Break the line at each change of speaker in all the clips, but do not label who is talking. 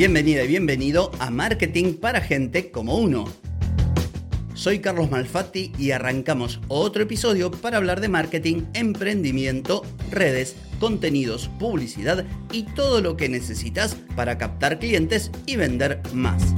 Bienvenida y bienvenido a Marketing para Gente como Uno. Soy Carlos Malfatti y arrancamos otro episodio para hablar de marketing, emprendimiento, redes, contenidos, publicidad y todo lo que necesitas para captar clientes y vender más.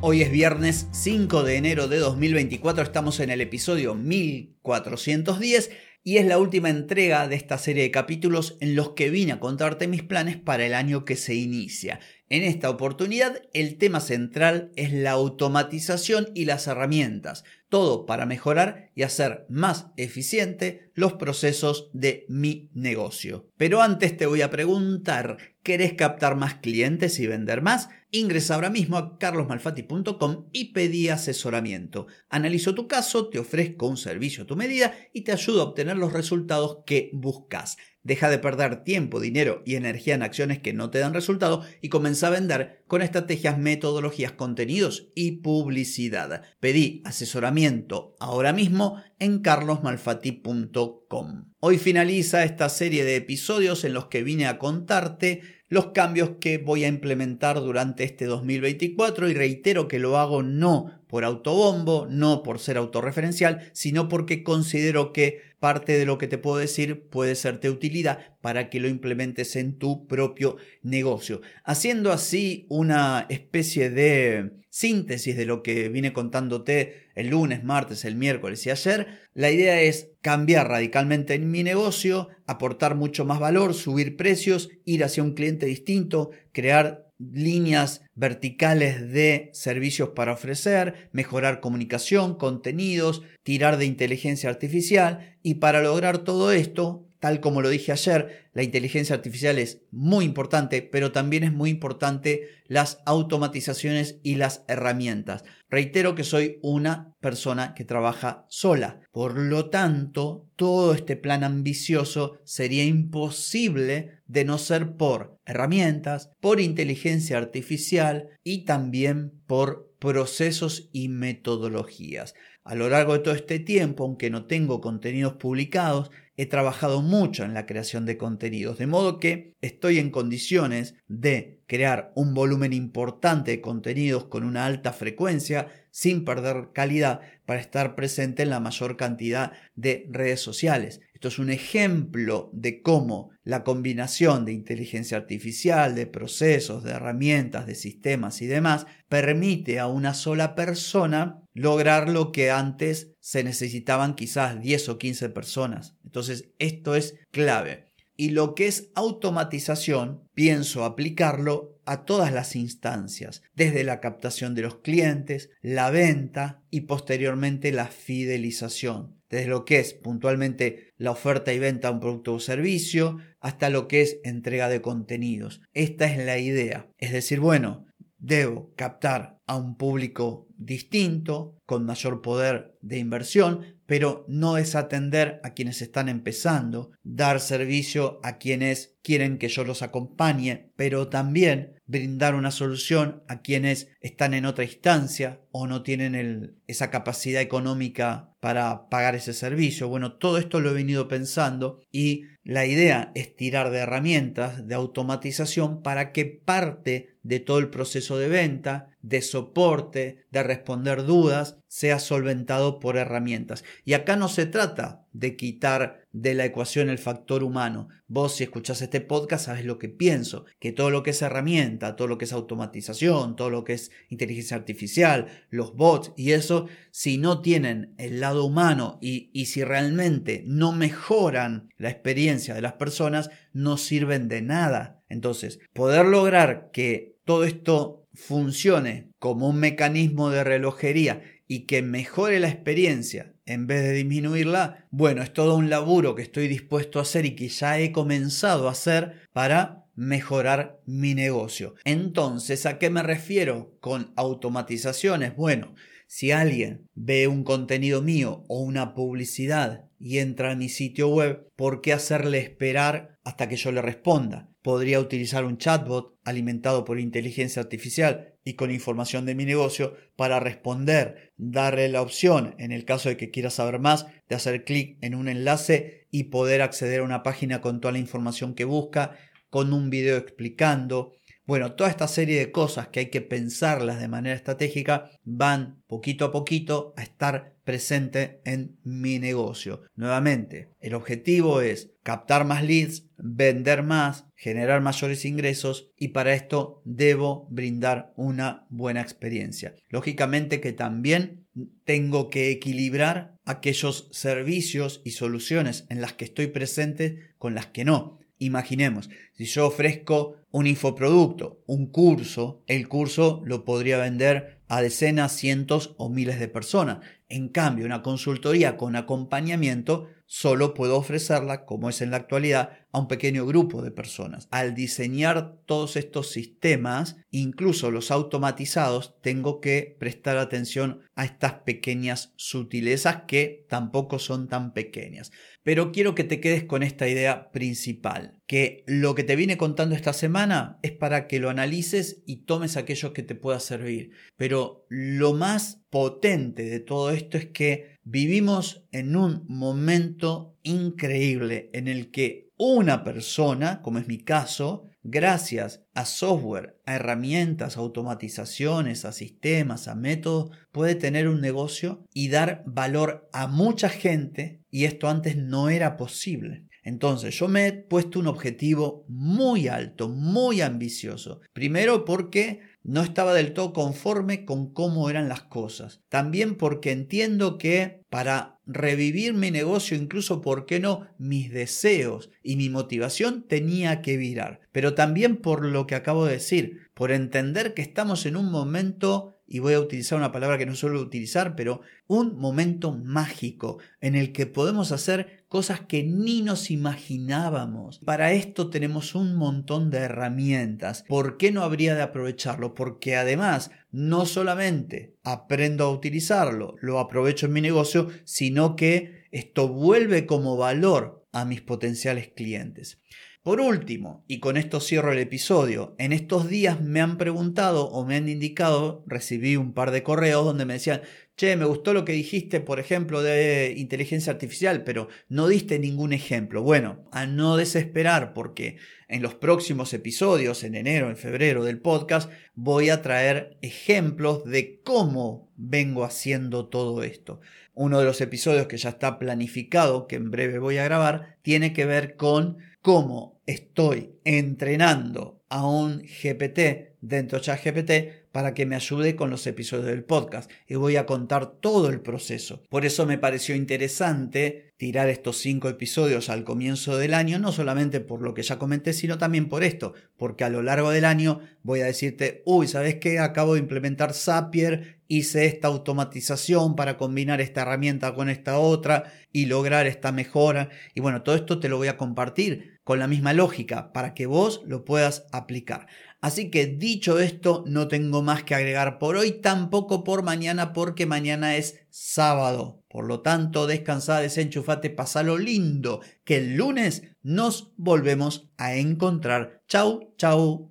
Hoy es viernes 5 de enero de 2024, estamos en el episodio 1410 y es la última entrega de esta serie de capítulos en los que vine a contarte mis planes para el año que se inicia. En esta oportunidad el tema central es la automatización y las herramientas, todo para mejorar y hacer más eficiente los procesos de mi negocio. Pero antes te voy a preguntar, ¿querés captar más clientes y vender más? Ingresa ahora mismo a carlosmalfati.com y pedí asesoramiento. Analizo tu caso, te ofrezco un servicio a tu medida y te ayudo a obtener los resultados que buscas. Deja de perder tiempo, dinero y energía en acciones que no te dan resultado y comienza a vender con estrategias, metodologías, contenidos y publicidad. Pedí asesoramiento ahora mismo en carlosmalfati.com. Hoy finaliza esta serie de episodios en los que vine a contarte los cambios que voy a implementar durante este 2024 y reitero que lo hago no por autobombo, no por ser autorreferencial, sino porque considero que parte de lo que te puedo decir puede serte de utilidad para que lo implementes en tu propio negocio. Haciendo así una especie de síntesis de lo que vine contándote el lunes, martes, el miércoles y ayer, la idea es cambiar radicalmente en mi negocio, aportar mucho más valor, subir precios, ir hacia un cliente distinto, crear líneas verticales de servicios para ofrecer, mejorar comunicación, contenidos, tirar de inteligencia artificial. Y para lograr todo esto, tal como lo dije ayer, la inteligencia artificial es muy importante, pero también es muy importante las automatizaciones y las herramientas. Reitero que soy una persona que trabaja sola. Por lo tanto, todo este plan ambicioso sería imposible de no ser por herramientas, por inteligencia artificial y también por procesos y metodologías. A lo largo de todo este tiempo, aunque no tengo contenidos publicados, he trabajado mucho en la creación de contenidos, de modo que estoy en condiciones de crear un volumen importante de contenidos con una alta frecuencia sin perder calidad para estar presente en la mayor cantidad de redes sociales. Esto es un ejemplo de cómo la combinación de inteligencia artificial, de procesos, de herramientas, de sistemas y demás permite a una sola persona lograr lo que antes se necesitaban quizás 10 o 15 personas. Entonces, esto es clave. Y lo que es automatización, pienso aplicarlo a todas las instancias, desde la captación de los clientes, la venta y posteriormente la fidelización, desde lo que es puntualmente la oferta y venta de un producto o servicio, hasta lo que es entrega de contenidos. Esta es la idea. Es decir, bueno, debo captar a un público distinto, con mayor poder de inversión, pero no es atender a quienes están empezando, dar servicio a quienes quieren que yo los acompañe, pero también brindar una solución a quienes están en otra instancia o no tienen esa capacidad económica para pagar ese servicio. Bueno, todo esto lo he venido pensando y la idea es tirar de herramientas de automatización para que parte de todo el proceso de venta, de soporte, de responder dudas, sea solventado por herramientas. Y acá no se trata de quitar de la ecuación el factor humano. Vos si escuchás este podcast sabes lo que pienso, que todo lo que es herramienta, todo lo que es automatización, todo lo que es inteligencia artificial, los bots y eso, si no tienen el lado humano y, y si realmente no mejoran la experiencia de las personas, no sirven de nada. Entonces, poder lograr que todo esto funcione como un mecanismo de relojería y que mejore la experiencia en vez de disminuirla, bueno, es todo un laburo que estoy dispuesto a hacer y que ya he comenzado a hacer para mejorar mi negocio. Entonces, ¿a qué me refiero con automatizaciones? Bueno, si alguien ve un contenido mío o una publicidad y entra a mi sitio web, ¿por qué hacerle esperar hasta que yo le responda? Podría utilizar un chatbot alimentado por inteligencia artificial y con información de mi negocio para responder, darle la opción, en el caso de que quiera saber más, de hacer clic en un enlace y poder acceder a una página con toda la información que busca, con un video explicando, Bueno, toda esta serie de cosas que hay que pensarlas de manera estratégica van poquito a poquito a estar presente en mi negocio. Nuevamente, el objetivo es captar más leads, vender más, generar mayores ingresos y para esto debo brindar una buena experiencia. Lógicamente que también tengo que equilibrar aquellos servicios y soluciones en las que estoy presente con las que no. Imaginemos, si yo ofrezco un infoproducto, un curso, el curso lo podría vender a decenas, cientos o miles de personas. En cambio, una consultoría con acompañamiento solo puedo ofrecerla, como es en la actualidad, a un pequeño grupo de personas. Al diseñar todos estos sistemas, incluso los automatizados, tengo que prestar atención a estas pequeñas sutilezas que tampoco son tan pequeñas. Pero quiero que te quedes con esta idea principal, que lo que te vine contando esta semana es para que lo analices y tomes aquello que te pueda servir. Pero lo más potente de todo esto es que vivimos en un momento increíble en el que una persona, como es mi caso, gracias a software, a herramientas, a automatizaciones, a sistemas, a métodos, puede tener un negocio y dar valor a mucha gente y esto antes no era posible. Entonces yo me he puesto un objetivo muy alto, muy ambicioso. Primero porque no estaba del todo conforme con cómo eran las cosas. También porque entiendo que para revivir mi negocio, incluso, ¿por qué no?, mis deseos y mi motivación tenía que virar. Pero también por lo que acabo de decir, por entender que estamos en un momento y voy a utilizar una palabra que no suelo utilizar, pero un momento mágico en el que podemos hacer cosas que ni nos imaginábamos. Para esto tenemos un montón de herramientas. ¿Por qué no habría de aprovecharlo? Porque además no solamente aprendo a utilizarlo, lo aprovecho en mi negocio, sino que esto vuelve como valor a mis potenciales clientes. Por último, y con esto cierro el episodio, en estos días me han preguntado o me han indicado, recibí un par de correos donde me decían, che, me gustó lo que dijiste, por ejemplo, de inteligencia artificial, pero no diste ningún ejemplo. Bueno, a no desesperar porque en los próximos episodios, en enero, en febrero del podcast, voy a traer ejemplos de cómo vengo haciendo todo esto. Uno de los episodios que ya está planificado, que en breve voy a grabar, tiene que ver con cómo estoy entrenando a un GPT dentro de ChatGPT para que me ayude con los episodios del podcast y voy a contar todo el proceso. Por eso me pareció interesante tirar estos cinco episodios al comienzo del año, no solamente por lo que ya comenté, sino también por esto, porque a lo largo del año voy a decirte, uy, ¿sabes qué? Acabo de implementar Zapier, hice esta automatización para combinar esta herramienta con esta otra y lograr esta mejora. Y bueno, todo esto te lo voy a compartir con la misma lógica para que vos lo puedas aplicar. Así que dicho esto, no tengo más que agregar por hoy, tampoco por mañana, porque mañana es sábado. Por lo tanto, descansa, desenchufate, pasalo lindo, que el lunes nos volvemos a encontrar. Chau, chau.